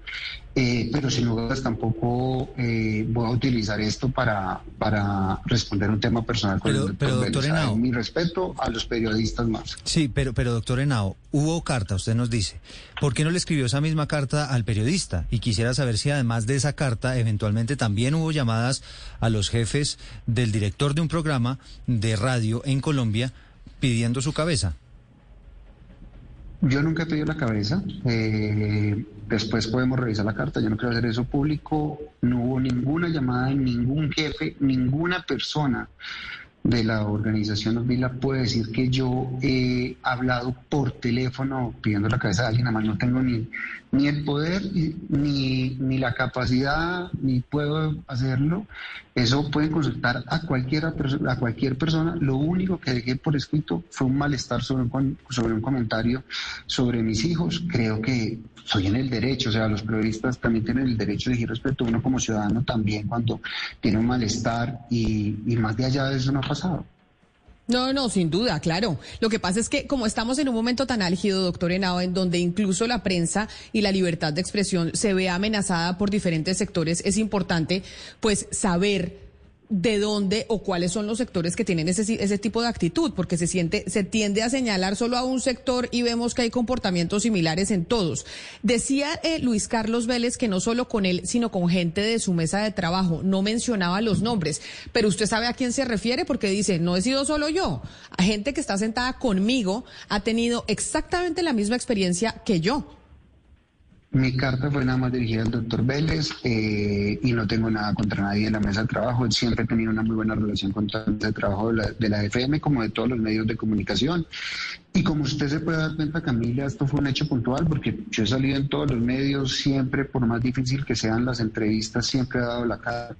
[SPEAKER 6] eh, pero sin dudas tampoco eh, voy a utilizar esto para, para responder un tema personal con
[SPEAKER 3] pero,
[SPEAKER 6] el
[SPEAKER 3] doctor, pero, doctor Henao,
[SPEAKER 6] Mi respeto a los periodistas más.
[SPEAKER 3] Sí, pero, pero doctor Henao, hubo carta, usted nos dice. ¿Por qué no le escribió esa misma carta al periodista? Y quisiera saber si además de esa carta, eventualmente también hubo llamadas a los jefes del director de un programa de radio en Colombia pidiendo su cabeza.
[SPEAKER 6] Yo nunca he pedido la cabeza. Eh, después podemos revisar la carta. Yo no quiero hacer eso público. No hubo ninguna llamada de ningún jefe, ninguna persona de la organización Vila puede decir que yo he hablado por teléfono pidiendo la cabeza de alguien, además no tengo ni, ni el poder, ni, ni la capacidad, ni puedo hacerlo. Eso pueden consultar a, cualquiera, a cualquier persona. Lo único que dejé por escrito fue un malestar sobre un, sobre un comentario sobre mis hijos. Creo que soy en el derecho, o sea, los periodistas también tienen el derecho de decir respeto a uno como ciudadano también cuando tiene un malestar y, y más de allá de eso no ha pasado.
[SPEAKER 1] No, no, sin duda, claro. Lo que pasa es que como estamos en un momento tan álgido, doctor Henao, en donde incluso la prensa y la libertad de expresión se ve amenazada por diferentes sectores, es importante pues saber de dónde o cuáles son los sectores que tienen ese, ese tipo de actitud, porque se siente, se tiende a señalar solo a un sector y vemos que hay comportamientos similares en todos. Decía eh, Luis Carlos Vélez que no solo con él, sino con gente de su mesa de trabajo, no mencionaba los nombres, pero usted sabe a quién se refiere porque dice, no he sido solo yo, gente que está sentada conmigo ha tenido exactamente la misma experiencia que yo.
[SPEAKER 6] Mi carta fue nada más dirigida al doctor Vélez eh, y no tengo nada contra nadie en la mesa de trabajo. Siempre he tenido una muy buena relación con la mesa de trabajo de la, de la FM como de todos los medios de comunicación. Y como usted se puede dar cuenta, Camila, esto fue un hecho puntual porque yo he salido en todos los medios siempre, por más difícil que sean las entrevistas, siempre he dado la cara.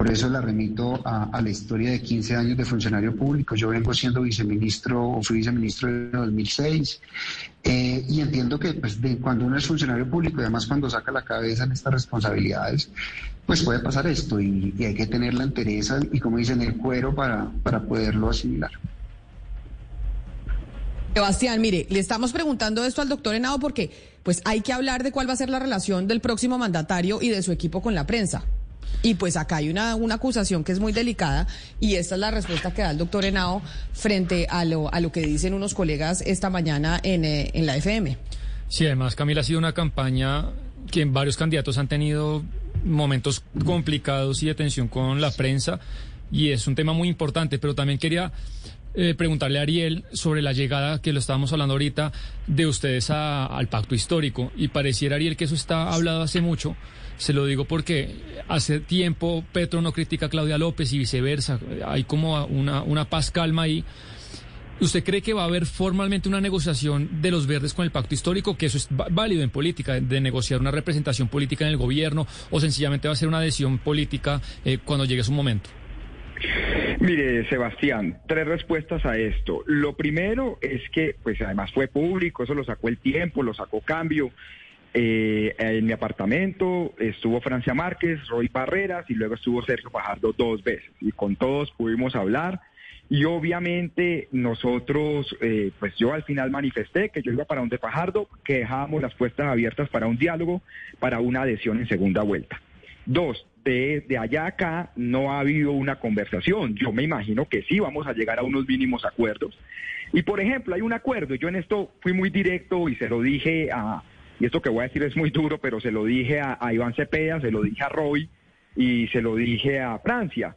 [SPEAKER 6] Por eso la remito a, la historia de 15 años de funcionario público. Yo vengo siendo viceministro o fui viceministro en 2006 eh, y entiendo que pues, cuando uno es funcionario público y además cuando saca la cabeza en estas responsabilidades, pues puede pasar esto y, hay que tener la entereza y como dicen el cuero para, para poderlo asimilar.
[SPEAKER 1] Sebastián, mire, le estamos preguntando esto al doctor Henao porque pues hay que hablar de cuál va a ser la relación del próximo mandatario y de su equipo con la prensa. Y pues acá hay una, una acusación que es muy delicada y esta es la respuesta que da el doctor Henao frente a lo, a lo que dicen unos colegas esta mañana en, eh, en la FM.
[SPEAKER 11] Sí, además Camila ha sido una campaña que varios candidatos han tenido momentos complicados y de tensión con la prensa y es un tema muy importante, pero también quería eh, preguntarle a Ariel sobre la llegada, que lo estábamos hablando ahorita, de ustedes al pacto histórico. Y pareciera, Ariel, que eso está hablado hace mucho. Se lo digo porque hace tiempo Petro no critica a Claudia López y viceversa. Hay como una, una paz calma ahí. ¿Usted cree que va a haber formalmente una negociación de los verdes con el pacto histórico? Que eso es válido en política, de negociar una representación política en el gobierno, o sencillamente va a ser una adhesión política eh, cuando llegue su momento?
[SPEAKER 4] Mire, Sebastián, tres respuestas a esto. Lo primero es que, pues además fue público, eso lo sacó el tiempo, lo sacó cambio. Eh, en mi apartamento estuvo Francia Márquez, Roy Barreras y luego estuvo Sergio Fajardo dos veces. Y con todos pudimos hablar. Y obviamente nosotros, eh, pues yo al final manifesté que yo iba para donde Fajardo, que dejábamos las puertas abiertas para un diálogo, para una adhesión en segunda vuelta. Dos, de, de, allá acá no ha habido una conversación. Yo me imagino que sí vamos a llegar a unos mínimos acuerdos. Y por ejemplo, hay un acuerdo, yo en esto fui muy directo y se lo dije a, y esto que voy a decir es muy duro, pero se lo dije a, Iván Cepeda, se lo dije a Roy y se lo dije a Francia.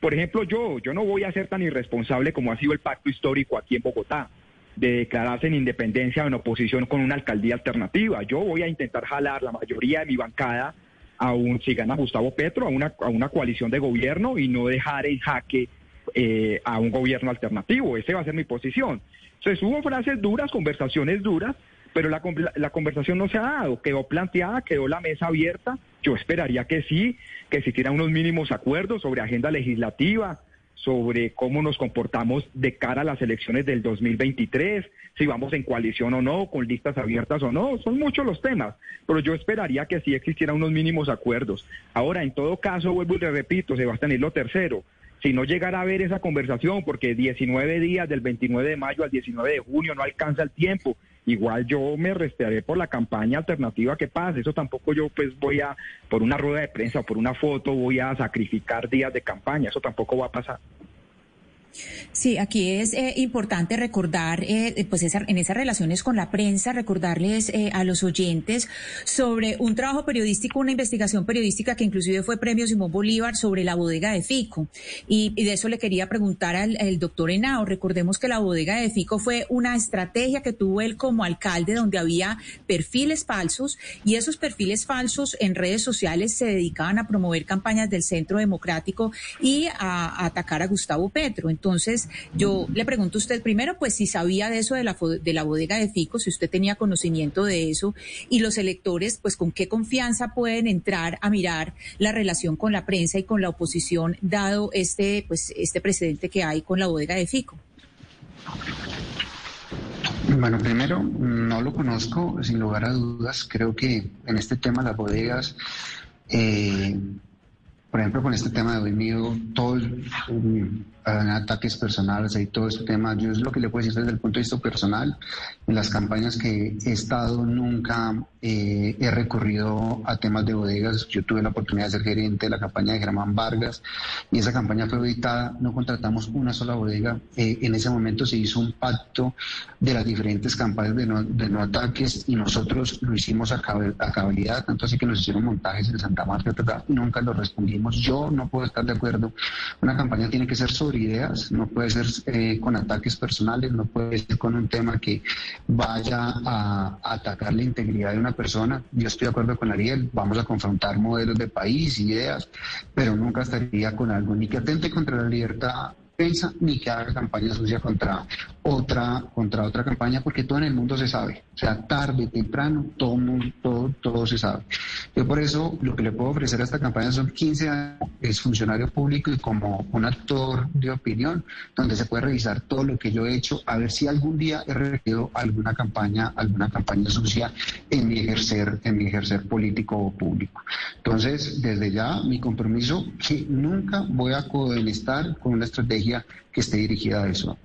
[SPEAKER 4] Por ejemplo, yo, yo no voy a ser tan irresponsable como ha sido el pacto histórico aquí en Bogotá, de declararse en independencia o en oposición con una alcaldía alternativa. Yo voy a intentar jalar la mayoría de mi bancada a un, si gana Gustavo Petro, a una, a una coalición de gobierno y no dejar en jaque eh, a un gobierno alternativo. Esa va a ser mi posición. Entonces hubo frases duras, conversaciones duras, pero la, la, conversación no se ha dado, quedó planteada, quedó la mesa abierta, yo esperaría que sí, que existieran unos mínimos acuerdos sobre agenda legislativa, sobre cómo nos comportamos de cara a las elecciones del 2023, si vamos en coalición o no, con listas abiertas o no, son muchos los temas, pero yo esperaría que sí existieran unos mínimos acuerdos. Ahora, en todo caso, vuelvo y le repito, Sebastián, es lo tercero, si no llegara a ver esa conversación, porque 19 días del 29 de mayo al 19 de junio no alcanza el tiempo, igual yo me respetaré por la campaña alternativa que pase. Eso tampoco yo pues voy a, por una rueda de prensa o por una foto, voy a sacrificar días de campaña. Eso tampoco va a pasar.
[SPEAKER 8] Sí, aquí es eh, importante recordar, eh, pues en esas relaciones con la prensa, recordarles eh, a los oyentes sobre un trabajo periodístico, una investigación periodística que inclusive fue premio Simón Bolívar sobre la bodega de Fico. Y, de eso le quería preguntar al, doctor Henao. Recordemos que la bodega de Fico fue una estrategia que tuvo él como alcalde donde había perfiles falsos y esos perfiles falsos en redes sociales se dedicaban a promover campañas del Centro Democrático y a, atacar a Gustavo Petro. Entonces, yo le pregunto a usted primero, pues si sabía de eso de la, de la bodega de Fico, si usted tenía conocimiento de eso, y los electores, pues con qué confianza pueden entrar a mirar la relación con la prensa y con la oposición, dado este, pues, este precedente que hay con la bodega de Fico.
[SPEAKER 6] Bueno, primero, no lo conozco, sin lugar a dudas. Creo que en este tema las bodegas eh, por ejemplo, con este tema de hoy mío, todos um, ataques personales y todo este tema, yo es lo que le puedo decir desde el punto de vista personal, en las campañas que he estado nunca eh, he recurrido a temas de bodegas, yo tuve la oportunidad de ser gerente de la campaña de Germán Vargas y esa campaña fue editada, no contratamos una sola bodega, eh, en ese momento se hizo un pacto de las diferentes campañas de no, ataques y nosotros lo hicimos a, cabalidad, tanto así que nos hicieron montajes en Santa Marta, nunca lo respondimos. Yo no puedo estar de acuerdo. Una campaña tiene que ser sobre ideas, no puede ser eh, con ataques personales, no puede ser con un tema que vaya a, atacar la integridad de una persona. Yo estoy de acuerdo con Ariel, vamos a confrontar modelos de país, ideas, pero nunca estaría con algo ni que atente contra la libertad prensa ni que haga campaña sucia contra otra contra otra campaña porque todo en el mundo se sabe. O sea tarde temprano todo todo todo se sabe. Yo por eso lo que le puedo ofrecer a esta campaña son 15 años es funcionario público y como un actor de opinión donde se puede revisar todo lo que yo he hecho a ver si algún día he recibido alguna campaña alguna campaña sucia en mi ejercer en mi ejercer político o público entonces desde ya mi compromiso que nunca voy a codenestar con una estrategia que esté dirigida a eso.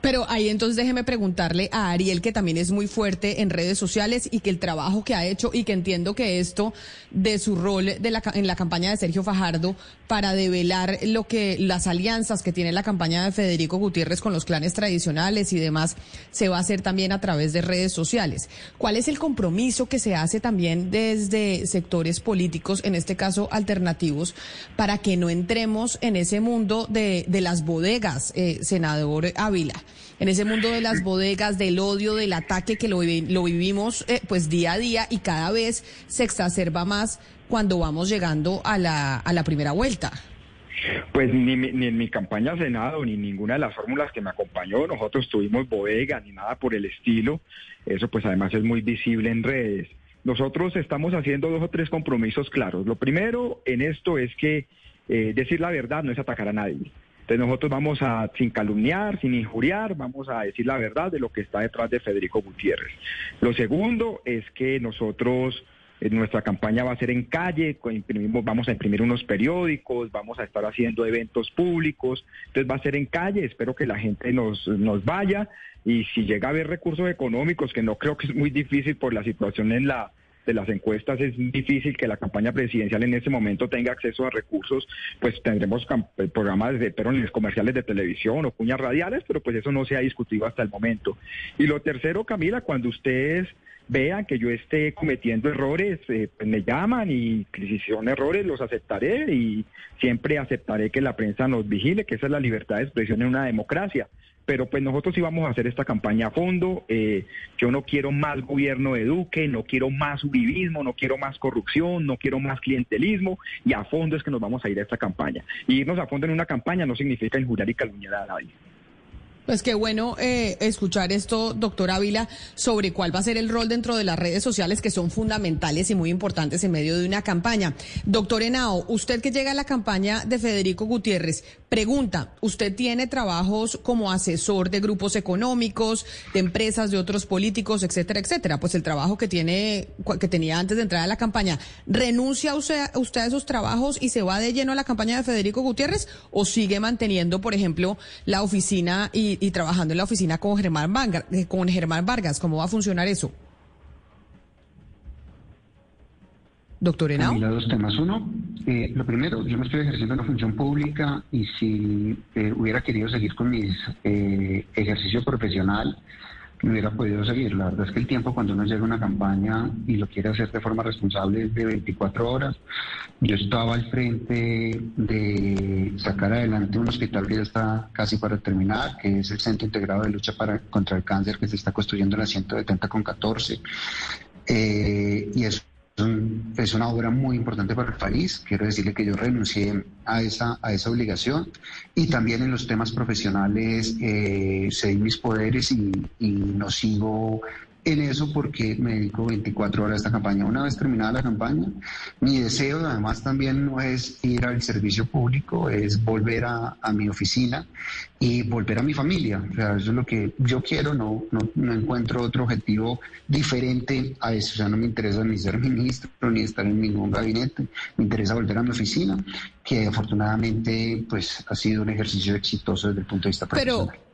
[SPEAKER 1] Pero ahí entonces déjeme preguntarle a Ariel, que también es muy fuerte en redes sociales y que el trabajo que ha hecho y que entiendo que esto de su rol de la, en la campaña de Sergio Fajardo para develar lo que las alianzas que tiene la campaña de Federico Gutiérrez con los clanes tradicionales y demás se va a hacer también a través de redes sociales. ¿Cuál es el compromiso que se hace también desde sectores políticos, en este caso alternativos, para que no entremos en ese mundo de, de las bodegas, eh, senador Ávila? En ese mundo de las bodegas, del odio, del ataque que lo, vivimos eh, pues día a día y cada vez se exacerba más cuando vamos llegando a la, a la primera vuelta.
[SPEAKER 4] Pues ni, ni, en mi campaña Senado, ni ninguna de las fórmulas que me acompañó, nosotros tuvimos bodega, ni nada por el estilo. Eso pues además es muy visible en redes. Nosotros estamos haciendo dos o tres compromisos claros. Lo primero en esto es que eh, decir la verdad no es atacar a nadie. Entonces nosotros vamos a, sin calumniar, sin injuriar, vamos a decir la verdad de lo que está detrás de Federico Gutiérrez. Lo segundo es que nosotros nuestra campaña va a ser en calle, vamos a imprimir unos periódicos, vamos a estar haciendo eventos públicos, entonces va a ser en calle, espero que la gente nos, nos vaya y si llega a haber recursos económicos, que no creo que es muy difícil por la situación en la de las encuestas es difícil que la campaña presidencial en ese momento tenga acceso a recursos, pues tendremos eh, programas de perones comerciales de televisión o cuñas radiales, pero pues eso no se ha discutido hasta el momento. Y lo tercero, Camila, cuando ustedes vean que yo esté cometiendo errores, eh, pues me llaman y si son errores los aceptaré y siempre aceptaré que la prensa nos vigile, que esa es la libertad de expresión en una democracia pero pues nosotros sí vamos a hacer esta campaña a fondo. Eh, yo no quiero más gobierno de Duque, no quiero más uribismo, no quiero más corrupción, no quiero más clientelismo y a fondo es que nos vamos a ir a esta campaña. Y irnos a fondo en una campaña no significa injuriar y calumniar a nadie.
[SPEAKER 1] Pues qué bueno eh, escuchar esto, doctor Ávila, sobre cuál va a ser el rol dentro de las redes sociales que son fundamentales y muy importantes en medio de una campaña. Doctor Henao, usted que llega a la campaña de Federico Gutiérrez, pregunta, ¿usted tiene trabajos como asesor de grupos económicos, de empresas, de otros políticos, etcétera, etcétera? Pues el trabajo que tiene, que tenía antes de entrar a la campaña, ¿renuncia usted, usted a esos trabajos y se va de lleno a la campaña de Federico Gutiérrez o sigue manteniendo, por ejemplo, la oficina y y trabajando en la oficina con Germán, Vargas, eh, con Germán Vargas. ¿Cómo va a funcionar eso? Doctor Henao.
[SPEAKER 6] dos temas. Uno, eh, lo primero, yo me estoy ejerciendo una función pública y si eh, hubiera querido seguir con mi ejercicio profesional, hubiera podido seguir. La verdad es que el tiempo cuando uno llega a una campaña y lo quiere hacer de forma responsable es de 24 horas. Yo estaba al frente de sacar adelante un hospital que ya está casi para terminar, que es el Centro Integrado de Lucha para, contra el Cáncer que se está construyendo en la 170 con 14. Eh, y eso es una obra muy importante para el país. Quiero decirle que yo renuncié a esa, a esa obligación y también en los temas profesionales eh, mis poderes y, y no sigo en eso porque me dedico 24 horas a esta campaña. Una vez terminada la campaña, mi deseo además también no es ir al servicio público, es volver a, mi oficina y volver a mi familia. O sea, eso es lo que yo quiero, no, no, encuentro otro objetivo diferente a eso. O sea, no me interesa ni ser ministro ni estar en ningún gabinete, me interesa volver a mi oficina, que afortunadamente pues ha sido un ejercicio exitoso desde el punto de vista profesional.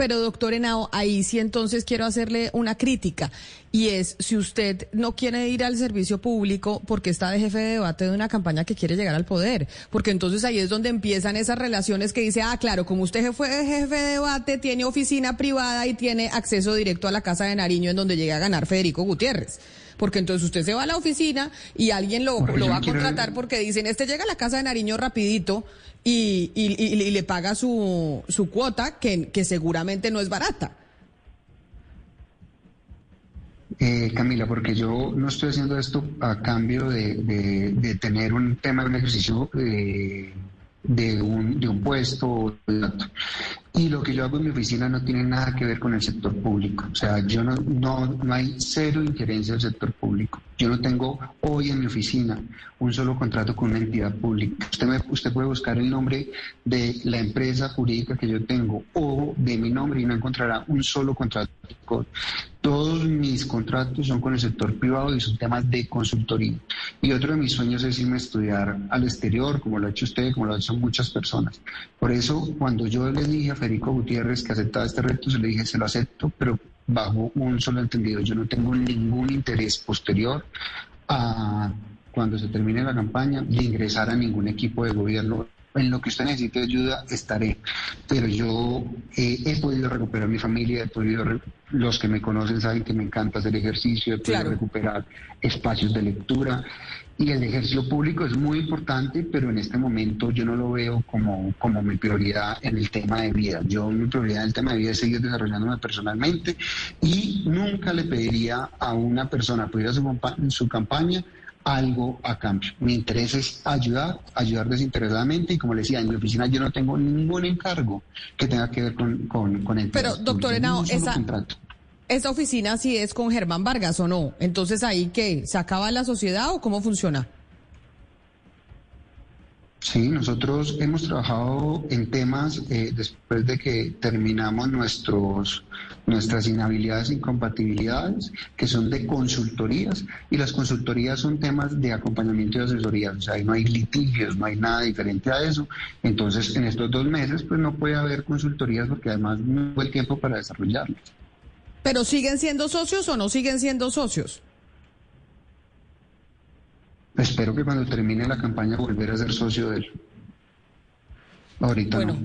[SPEAKER 1] Pero doctor Henao, ahí sí entonces quiero hacerle una crítica y es si usted no quiere ir al servicio público porque está de jefe de debate de una campaña que quiere llegar al poder, porque entonces ahí es donde empiezan esas relaciones que dice, ah, claro, como usted fue jefe de debate, tiene oficina privada y tiene acceso directo a la Casa de Nariño en donde llega a ganar Federico Gutiérrez porque entonces usted se va a la oficina y alguien lo, lo va a contratar porque dicen, este llega a la casa de Nariño rapidito y, y, le paga su, su cuota, que, que seguramente no es barata.
[SPEAKER 6] Eh, Camila, porque yo no estoy haciendo esto a cambio de, de, tener un tema de un ejercicio eh, de, un, de un puesto. Y lo que yo hago en mi oficina no tiene nada que ver con el sector público. O sea, yo no, no, no hay cero injerencia del sector público. Yo no tengo hoy en mi oficina un solo contrato con una entidad pública. Usted, me, usted puede buscar el nombre de la empresa jurídica que yo tengo o de mi nombre y no encontrará un solo contrato. Todos mis contratos son con el sector privado y son temas de consultoría. Y otro de mis sueños es irme a estudiar al exterior, como lo ha hecho usted, como lo han hecho muchas personas. Por eso, cuando yo le dije a Federico Gutiérrez que aceptaba este reto, se le dije, se lo acepto, pero bajo un solo entendido. Yo no tengo ningún interés posterior a cuando se termine la campaña de ingresar a ningún equipo de gobierno. En lo que usted necesite ayuda, estaré. Pero yo eh, he podido recuperar mi familia, he podido los que me conocen saben que me encanta hacer ejercicio, he podido recuperar espacios de lectura y el ejercicio público es muy importante, pero en este momento yo no lo veo como, como mi prioridad en el tema de vida. Yo mi prioridad en el tema de vida es seguir desarrollándome personalmente y nunca le pediría a una persona por ir a su, su campaña algo a cambio. Mi interés es ayudar, ayudar desinteresadamente y como le decía, en mi oficina yo no tengo ningún encargo que tenga que ver con, con, el
[SPEAKER 1] Pero, doctor Henao, esa, esa oficina sí es con Germán Vargas o no. Entonces ahí qué, ¿se acaba la sociedad o cómo funciona?
[SPEAKER 6] Sí, nosotros hemos trabajado en temas eh, después de que terminamos nuestros, nuestras inhabilidades e incompatibilidades, que son de consultorías, y las consultorías son temas de acompañamiento y asesoría, o sea, ahí no hay litigios, no hay nada diferente a eso. Entonces, en estos dos meses, pues no puede haber consultorías porque además no hubo el tiempo para desarrollarlas.
[SPEAKER 1] ¿Pero siguen siendo socios o no siguen siendo socios?
[SPEAKER 6] Espero que cuando termine la campaña volver a ser socio de él. Ahorita bueno.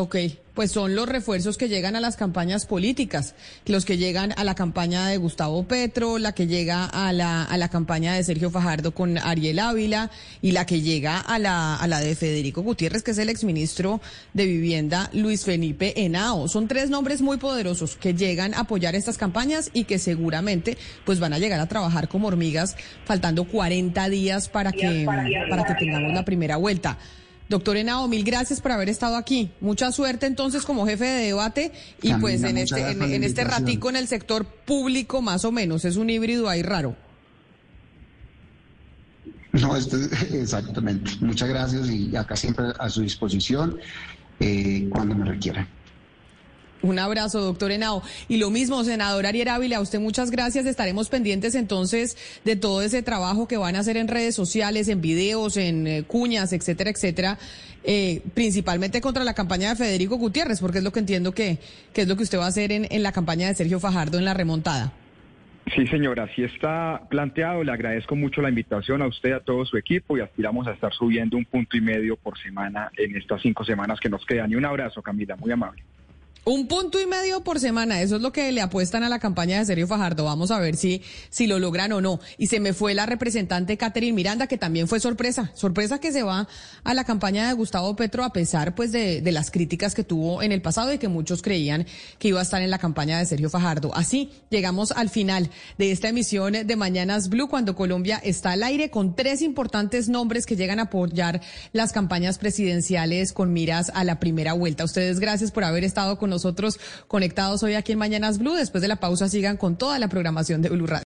[SPEAKER 1] Ok, pues son los refuerzos que llegan a las campañas políticas, los que llegan a la campaña de Gustavo Petro, la que llega a la, a la campaña de Sergio Fajardo con Ariel Ávila y la que llega a la, a la de Federico Gutiérrez, que es el exministro de Vivienda, Luis Felipe Henao. Son tres nombres muy poderosos que llegan a apoyar estas campañas y que seguramente pues van a llegar a trabajar como hormigas, faltando 40 días para que, para que tengamos la primera vuelta. Doctor Henao, mil gracias por haber estado aquí. Mucha suerte entonces como jefe de debate y pues en este, en, este ratico en el sector público más o menos. Es un híbrido ahí raro.
[SPEAKER 6] No, esto <laughs> exactamente. Muchas gracias y acá siempre a su disposición eh, cuando me requieran.
[SPEAKER 1] Un abrazo, doctor Henao. Y lo mismo, senador Ariel Ávila, a usted muchas gracias. Estaremos pendientes entonces de todo ese trabajo que van a hacer en redes sociales, en videos, en eh, cuñas, etcétera, etcétera, eh, principalmente contra la campaña de Federico Gutiérrez, porque es lo que entiendo que, que es lo que usted va a hacer en, la campaña de Sergio Fajardo en la remontada.
[SPEAKER 4] Sí, señora, así está planteado. Le agradezco mucho la invitación a usted, a todo su equipo y aspiramos a estar subiendo un punto y medio por semana en estas cinco semanas que nos quedan. Y un abrazo, Camila, muy amable.
[SPEAKER 1] Un punto y medio por semana, eso es lo que le apuestan a la campaña de Sergio Fajardo. Vamos a ver si, si lo logran o no. Y se me fue la representante Catherine Miranda, que también fue sorpresa. Sorpresa que se va a la campaña de Gustavo Petro a pesar pues de, de las críticas que tuvo en el pasado y que muchos creían que iba a estar en la campaña de Sergio Fajardo. Así llegamos al final de esta emisión de Mañanas Blue, cuando Colombia está al aire con tres importantes nombres que llegan a apoyar las campañas presidenciales con miras a la primera vuelta. Ustedes gracias por haber estado con nosotros nosotros conectados hoy aquí en Mañanas Blue. Después de la pausa sigan con toda la programación de Blue Radio.